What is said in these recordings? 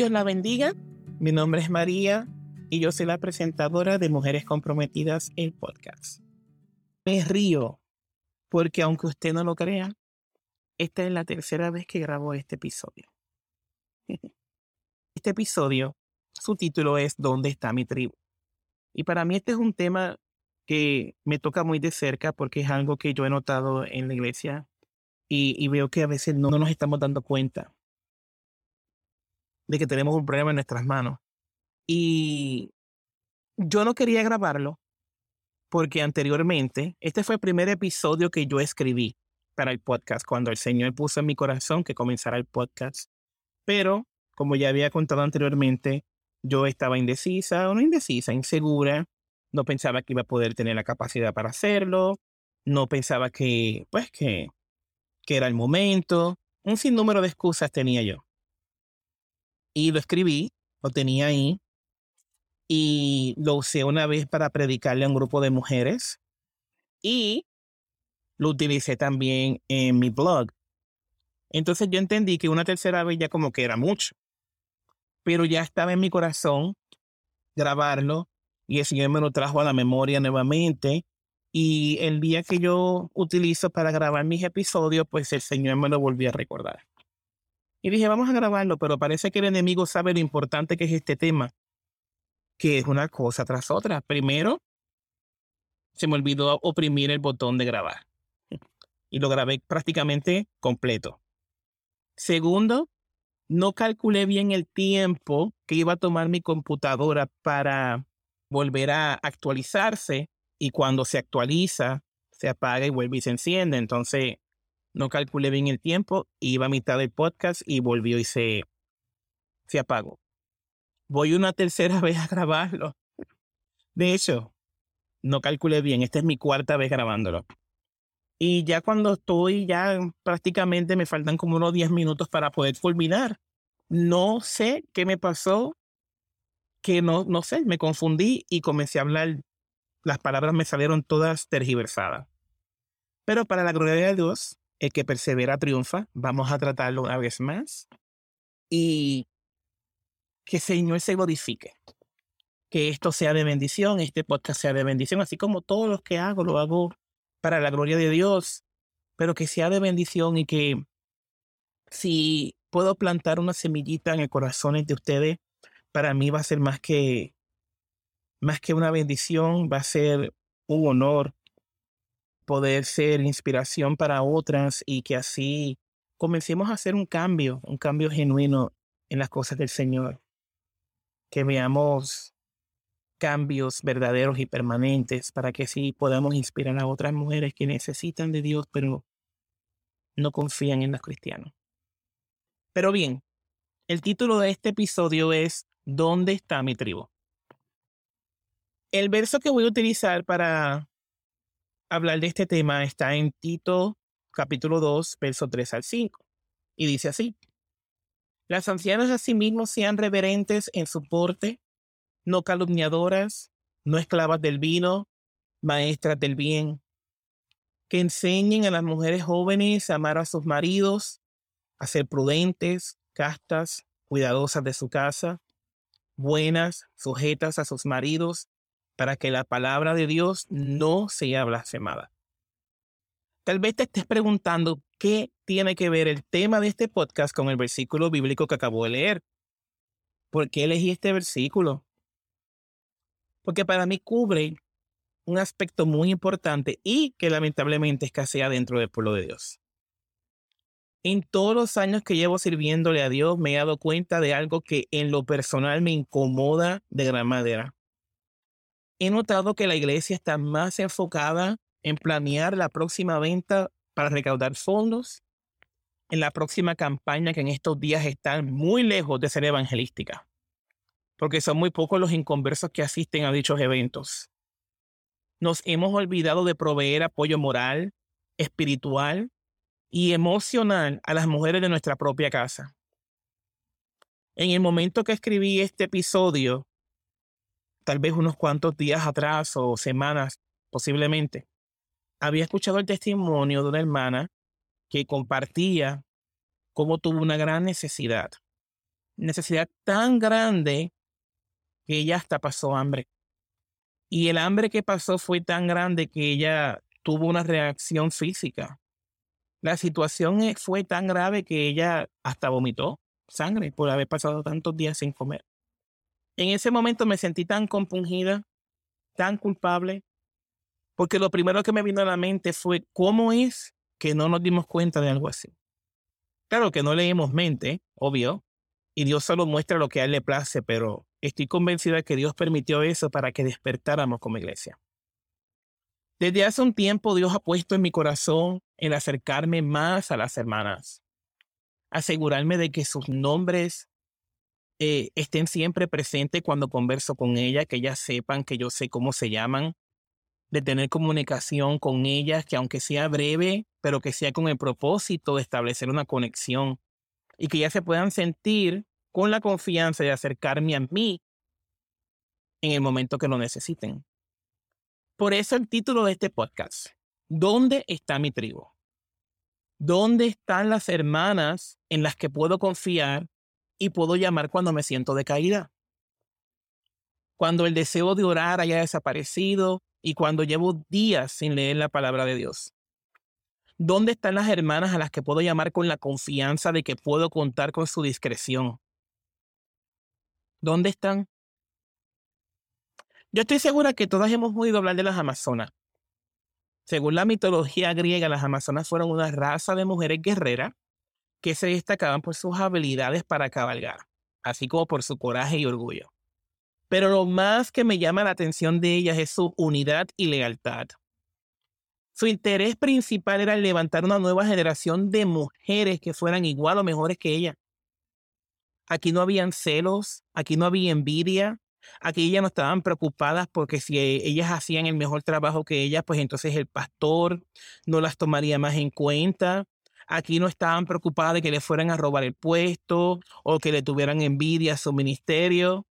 Dios la bendiga. Mi nombre es María y yo soy la presentadora de Mujeres Comprometidas el podcast. Me río porque aunque usted no lo crea, esta es la tercera vez que grabo este episodio. Este episodio, su título es ¿Dónde está mi tribu? Y para mí este es un tema que me toca muy de cerca porque es algo que yo he notado en la iglesia y, veo que a veces no nos estamos dando cuenta de que tenemos un problema en nuestras manos. Y yo no quería grabarlo porque anteriormente, este fue el primer episodio que yo escribí para el podcast, cuando el Señor puso en mi corazón que comenzara el podcast. Pero, como ya había contado anteriormente, yo estaba indecisa, o no indecisa, insegura. No pensaba que iba a poder tener la capacidad para hacerlo. No pensaba que, pues, que, que era el momento. Un sinnúmero de excusas tenía yo. Y lo escribí, lo tenía ahí, y lo usé una vez para predicarle a un grupo de mujeres. Y lo utilicé también en mi blog. Entonces yo entendí que una tercera vez ya como que era mucho. Pero ya estaba en mi corazón grabarlo y el Señor me lo trajo a la memoria nuevamente. Y el día que yo utilizo para grabar mis episodios, pues el Señor me lo volvió a recordar. Y dije, vamos a grabarlo, pero parece que el enemigo sabe lo importante que es este tema, que es una cosa tras otra. Primero, se me olvidó oprimir el botón de grabar y lo grabé prácticamente completo. Segundo, no calculé bien el tiempo que iba a tomar mi computadora para volver a actualizarse y cuando se actualiza, se apaga y vuelve y se enciende. Entonces, no calculé bien el tiempo, iba a mitad del podcast y volvió y se, se apagó. Voy una tercera vez a grabarlo. De hecho, no calculé bien, esta es mi cuarta vez grabándolo. Y ya cuando estoy, ya prácticamente me faltan como unos 10 minutos para poder culminar. No sé qué me pasó, que no, no sé, me confundí y comencé a hablar. Las palabras me salieron todas tergiversadas. Pero para la gloria de Dios, el que persevera triunfa. Vamos a tratarlo una vez más. Y que el Señor se glorifique. Que esto sea de bendición, este podcast sea de bendición, así como todos los que hago, lo hago para la gloria de Dios, pero que sea de bendición y que si puedo plantar una semillita en el corazón de ustedes, para mí va a ser más que más que una bendición, va a ser un honor poder ser inspiración para otras y que así comencemos a hacer un cambio, un cambio genuino en las cosas del Señor. Que veamos cambios verdaderos y permanentes para que así podamos inspirar a otras mujeres que necesitan de Dios, pero no confían en los cristianos. Pero bien, el título de este episodio es ¿Dónde está mi tribu? El verso que voy a utilizar para hablar de este tema está en Tito capítulo 2, verso 3 al 5. Y dice así, las ancianas asimismo sean reverentes en su porte, no calumniadoras, no esclavas del vino, maestras del bien, que enseñen a las mujeres jóvenes a amar a sus maridos, a ser prudentes, castas, cuidadosas de su casa, buenas, sujetas a sus maridos, para que la palabra de Dios no sea blasfemada. Tal vez te estés preguntando qué tiene que ver el tema de este podcast con el versículo bíblico que acabo de leer. ¿Por qué elegí este versículo? Porque para mí cubre un aspecto muy importante y que lamentablemente escasea dentro del pueblo de Dios. En todos los años que llevo sirviéndole a Dios me he dado cuenta de algo que en lo personal me incomoda de gran manera he notado que la iglesia está más enfocada en planear la próxima venta para recaudar fondos, en la próxima campaña que en estos días está muy lejos de ser evangelística, porque son muy pocos los inconversos que asisten a dichos eventos. Nos hemos olvidado de proveer apoyo moral, espiritual y emocional a las mujeres de nuestra propia casa. En el momento que escribí este episodio, tal vez unos cuantos días atrás o semanas posiblemente, había escuchado el testimonio de una hermana que compartía cómo tuvo una gran necesidad necesidad tan grande que ella hasta pasó hambre. Y el hambre que pasó fue tan grande que ella tuvo una reacción física. La situación e, fue tan grave que ella hasta vomitó sangre por haber pasado tantos días sin comer. En ese momento me sentí tan compungida, tan culpable, porque lo primero que me vino a la mente fue cómo es que no nos dimos cuenta de algo así. Claro que no leemos mente, obvio, y Dios solo muestra lo que a Él le place, pero estoy convencida que Dios permitió eso para que despertáramos como iglesia. Desde hace un tiempo Dios ha puesto en mi corazón el acercarme más a las hermanas, asegurarme de que sus nombres eh, estén siempre presentes cuando converso con ellas, que ellas sepan que yo sé cómo se llaman, de tener comunicación con ellas, que aunque sea breve, pero que sea con el propósito de establecer una conexión y que ya se puedan sentir con la confianza de acercarme a mí en el momento que lo necesiten. Por eso el título de este podcast, ¿Dónde está mi tribu? ¿Dónde están las hermanas en las que puedo confiar y puedo llamar cuando me siento decaída? Cuando el deseo de orar haya desaparecido y cuando llevo días sin leer la palabra de Dios. ¿Dónde están las hermanas a las que puedo llamar con la confianza de que puedo contar con su discreción? ¿Dónde están? Yo estoy segura que todas hemos oído hablar de las Amazonas. Según la mitología griega, las Amazonas fueron una raza de mujeres guerreras que se destacaban por sus habilidades para cabalgar, así como por su coraje y orgullo. Pero lo más que me llama la atención de ellas es su unidad y lealtad. Su interés principal era levantar una nueva generación de mujeres que fueran igual o mejores que ella. Aquí no habían celos, aquí no había envidia, aquí ellas no estaban preocupadas porque si ellas hacían el mejor trabajo que ellas, pues entonces el pastor no las tomaría más en cuenta. Aquí no estaban preocupadas de que le fueran a robar el puesto o que le tuvieran envidia a su ministerio.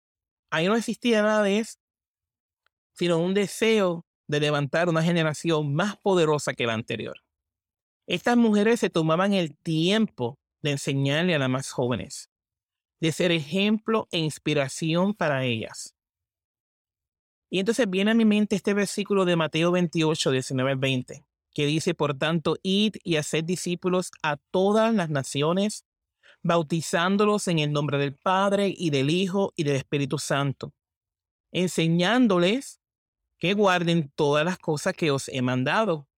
Ahí no existía nada de eso, sino un deseo de levantar una generación más poderosa que la anterior. Estas mujeres se tomaban el tiempo de enseñarle a las más jóvenes, de ser ejemplo e inspiración para ellas. Y entonces viene a mi mente este versículo de Mateo 28, 19 20, que dice, por tanto, id y haced discípulos a todas las naciones, bautizándolos en el nombre del Padre y del Hijo y del Espíritu Santo, enseñándoles que guarden todas las cosas que os he mandado.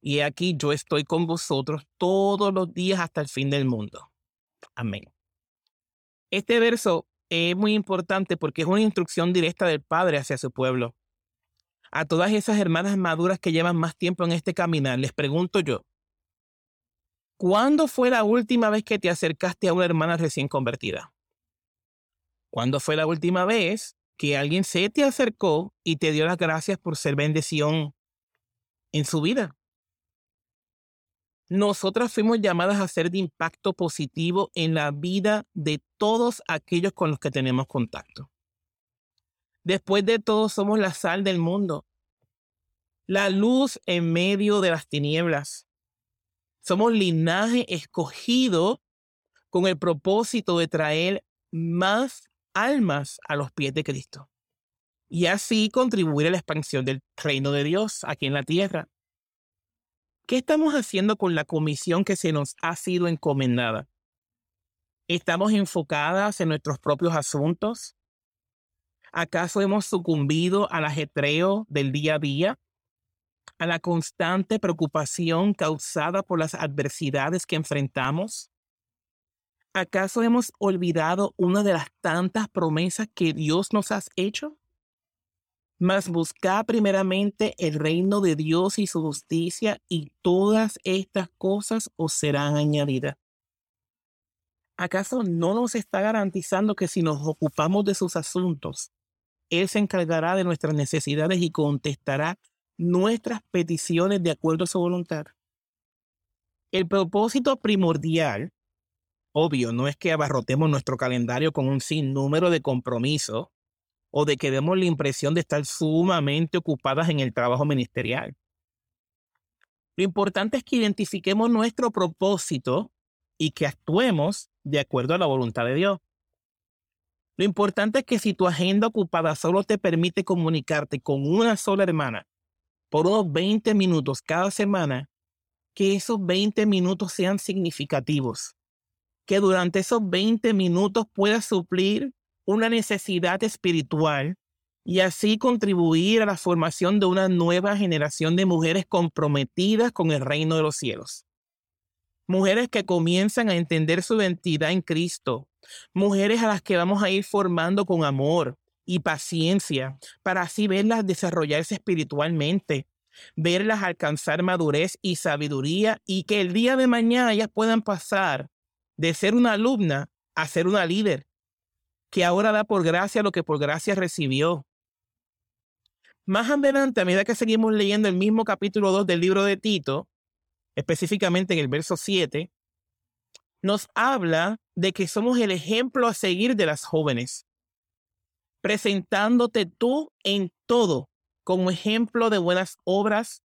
Y aquí yo estoy con vosotros todos los días hasta el fin del mundo. Amén. Este verso es muy importante porque es una instrucción directa del Padre hacia su pueblo. A todas esas hermanas maduras que llevan más tiempo en este caminar, les pregunto yo, ¿cuándo fue la última vez que te acercaste a una hermana recién convertida? ¿Cuándo fue la última vez que alguien se te acercó y te dio las gracias por ser bendición en su vida. Nosotras fuimos llamadas a ser de impacto positivo en la vida de todos aquellos con los que tenemos contacto. Después de todo, somos la sal del mundo, la luz en medio de las tinieblas. Somos linaje escogido con el propósito de traer más almas a los pies de Cristo y así contribuir a la expansión del reino de Dios aquí en la tierra. ¿Qué estamos haciendo con la comisión que se nos ha sido encomendada? ¿Estamos enfocadas en nuestros propios asuntos? ¿Acaso hemos sucumbido al ajetreo del día a día? ¿A la constante preocupación causada por las adversidades que enfrentamos? ¿Acaso hemos olvidado una de las tantas promesas que Dios nos ha hecho? Mas buscad primeramente el reino de Dios y su justicia, y todas estas cosas os serán añadidas. ¿Acaso no nos está garantizando que si nos ocupamos de sus asuntos, Él se encargará de nuestras necesidades y contestará nuestras peticiones de acuerdo a su voluntad? El propósito primordial Obvio, no es que abarrotemos nuestro calendario con un sinnúmero de compromisos o de que demos la impresión de estar sumamente ocupadas en el trabajo ministerial. Lo importante es que identifiquemos nuestro propósito y que actuemos de acuerdo a la voluntad de Dios. Lo importante es que si tu agenda ocupada solo te permite comunicarte con una sola hermana por unos 20 minutos cada semana, que esos 20 minutos sean significativos. Que durante esos 20 minutos puedas suplir una necesidad espiritual y así contribuir a la formación de una nueva generación de mujeres comprometidas con el reino de los cielos. Mujeres que comienzan a entender su identidad en Cristo. Mujeres a las que vamos a ir formando con amor y paciencia para así verlas desarrollarse espiritualmente, verlas alcanzar madurez y sabiduría y que el día de mañana ellas puedan pasar de ser una alumna a ser una líder, que ahora da por gracia lo que por gracia recibió, más adelante, a medida que seguimos leyendo el mismo capítulo 2 del libro de Tito, específicamente en el verso 7, nos habla de que somos el ejemplo a seguir de las jóvenes, presentándote tú en todo como ejemplo de buenas obras,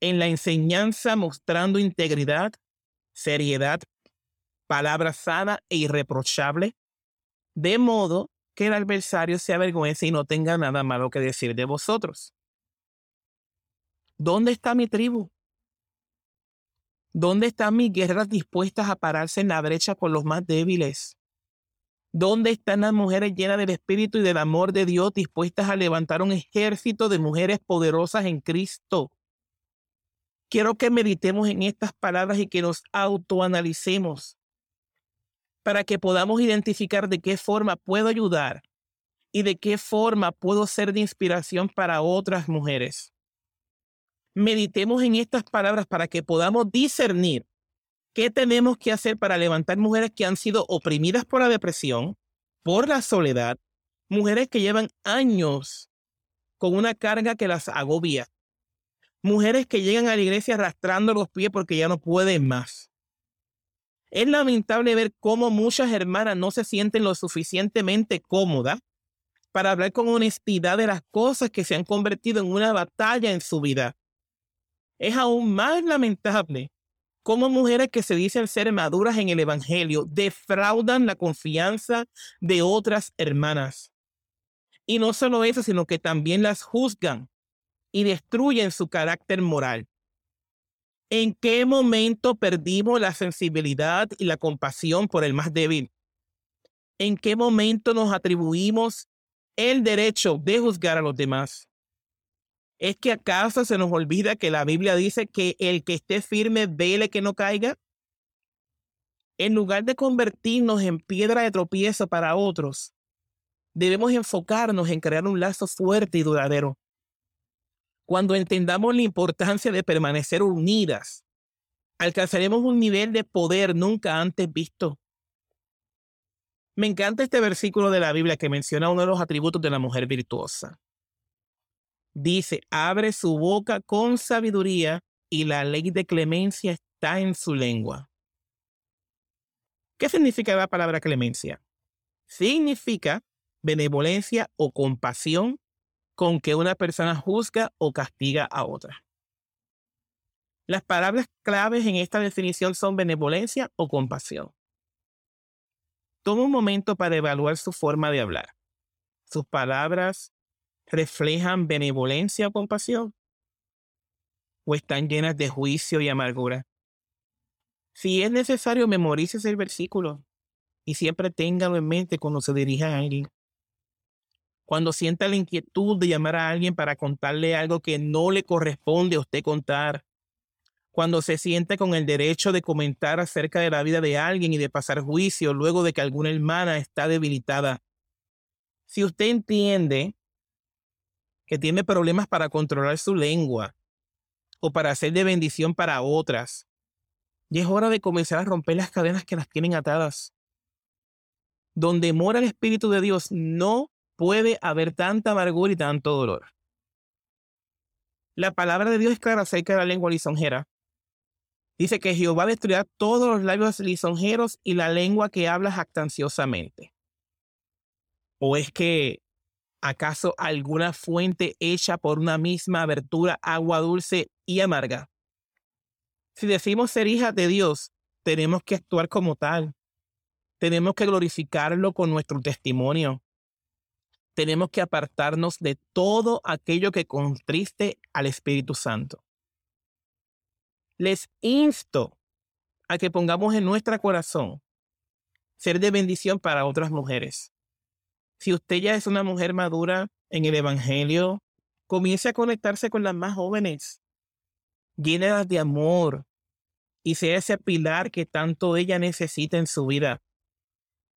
en la enseñanza mostrando integridad, seriedad, palabra sana e irreprochable, de modo que el adversario se avergüence y no tenga nada malo que decir de vosotros. ¿Dónde está mi tribu? ¿Dónde están mis guerreras dispuestas a pararse en la brecha por los más débiles? ¿Dónde están las mujeres llenas del Espíritu y del amor de Dios dispuestas a levantar un ejército de mujeres poderosas en Cristo? Quiero que meditemos en estas palabras y que nos autoanalicemos para que podamos identificar de qué forma puedo ayudar y de qué forma puedo ser de inspiración para otras mujeres. Meditemos en estas palabras para que podamos discernir qué tenemos que hacer para levantar mujeres que han sido oprimidas por la depresión, por la soledad, mujeres que llevan años con una carga que las agobia, mujeres que llegan a la iglesia arrastrando los pies porque ya no pueden más es lamentable ver cómo muchas hermanas no se sienten lo suficientemente cómodas para hablar con honestidad de las cosas que se han convertido en una batalla en su vida. Es aún más lamentable cómo mujeres que se dicen ser maduras en el Evangelio defraudan la confianza de otras hermanas. Y no solo eso, sino que también las juzgan y destruyen su carácter moral. ¿En qué momento perdimos la sensibilidad y la compasión por el más débil? ¿En qué momento nos atribuimos el derecho de juzgar a los demás? ¿Es que acaso se nos olvida que la Biblia dice que el que esté firme vele que no caiga? En lugar de convertirnos en piedra de tropiezo para otros, debemos enfocarnos en crear un lazo fuerte y duradero cuando entendamos la importancia de permanecer unidas, alcanzaremos un nivel de poder nunca antes visto. Me encanta este versículo de la Biblia que menciona uno de los atributos de la mujer virtuosa. Dice, abre su boca con sabiduría y la ley de clemencia está en su lengua. ¿Qué significa la palabra clemencia? Significa benevolencia o compasión con que una persona juzga o castiga a otra. Las palabras claves en esta definición son benevolencia o compasión. Toma un momento para evaluar su forma de hablar. ¿Sus palabras reflejan benevolencia o compasión? ¿O están llenas de juicio y amargura? Si es necesario, memorice el versículo y siempre téngalo en mente cuando se dirija a alguien cuando sienta la inquietud de llamar a alguien para contarle algo que no le corresponde a usted contar, cuando se siente con el derecho de comentar acerca de la vida de alguien y de pasar juicio luego de que alguna hermana está debilitada. Si usted entiende que tiene problemas para controlar su lengua o para hacer de bendición para otras, ya es hora de comenzar a romper las cadenas que las tienen atadas. Donde mora el Espíritu de Dios, no puede haber tanta amargura y tanto dolor. La palabra de Dios es clara acerca de la lengua lisonjera. Dice que Jehová destruirá todos los labios lisonjeros y la lengua que habla jactanciosamente. ¿O es que acaso alguna fuente hecha por una misma abertura agua dulce y amarga? Si decimos ser hijas de Dios, tenemos que actuar como tal. Tenemos que glorificarlo con nuestro testimonio. Tenemos que apartarnos de todo aquello que contriste al Espíritu Santo. Les insto a que pongamos en nuestro corazón ser de bendición para otras mujeres. Si usted ya es una mujer madura en el Evangelio, comience a conectarse con las más jóvenes. Llénelas de amor y sea ese pilar que tanto ella necesita en su vida.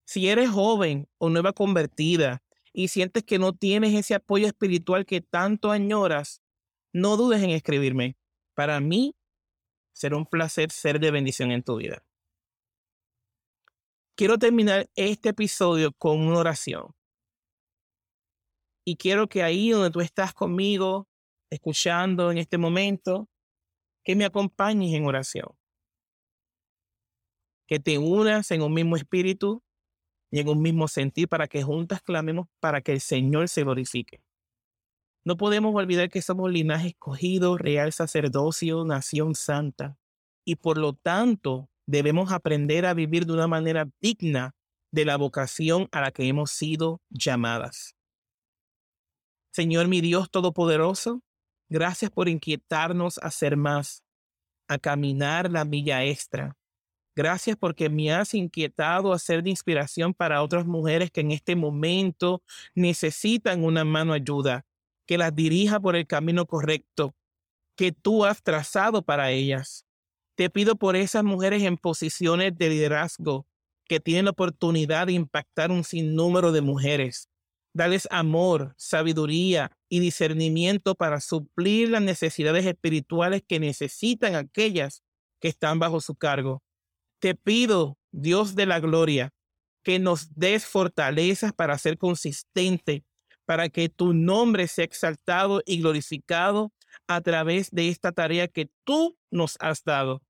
Si eres joven o nueva convertida y sientes que no tienes ese apoyo espiritual que tanto añoras, no dudes en escribirme. Para mí será un placer ser de bendición en tu vida. Quiero terminar este episodio con una oración. Y quiero que ahí donde tú estás conmigo, escuchando en este momento, que me acompañes en oración. Que te unas en un mismo espíritu y en un mismo sentir para que juntas clamemos para que el Señor se glorifique. No podemos olvidar que somos linaje escogido, real sacerdocio, nación santa, y por lo tanto debemos aprender a vivir de una manera digna de la vocación a la que hemos sido llamadas. Señor mi Dios Todopoderoso, gracias por inquietarnos a ser más, a caminar la milla extra. Gracias porque me has inquietado a ser de inspiración para otras mujeres que en este momento necesitan una mano ayuda, que las dirija por el camino correcto que tú has trazado para ellas. Te pido por esas mujeres en posiciones de liderazgo que tienen la oportunidad de impactar un sinnúmero de mujeres Dales amor, sabiduría y discernimiento para suplir las necesidades espirituales que necesitan aquellas que están bajo su cargo. Te pido, Dios de la gloria, que nos des fortalezas para ser consistente, para que tu nombre sea exaltado y glorificado a través de esta tarea que tú nos has dado.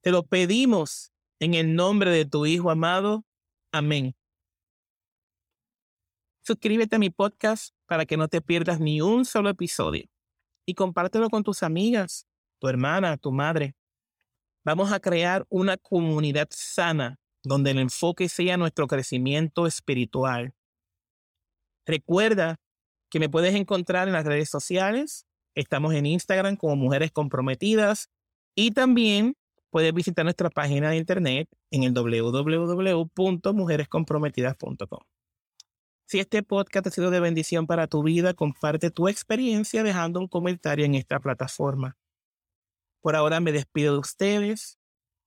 Te lo pedimos en el nombre de tu Hijo amado. Amén. Suscríbete a mi podcast para que no te pierdas ni un solo episodio y compártelo con tus amigas, tu hermana, tu madre. Vamos a crear una comunidad sana donde el enfoque sea nuestro crecimiento espiritual. Recuerda que me puedes encontrar en las redes sociales. Estamos en Instagram como Mujeres Comprometidas y también puedes visitar nuestra página de internet en el www.mujerescomprometidas.com. Si este podcast ha sido de bendición para tu vida, comparte tu experiencia dejando un comentario en esta plataforma. Por ahora me despido de ustedes.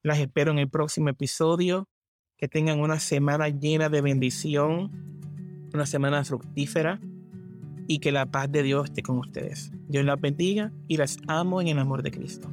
Las espero en el próximo episodio. Que tengan una semana llena de bendición, una semana fructífera y que la paz de Dios esté con ustedes. Dios las bendiga y las amo en el amor de Cristo.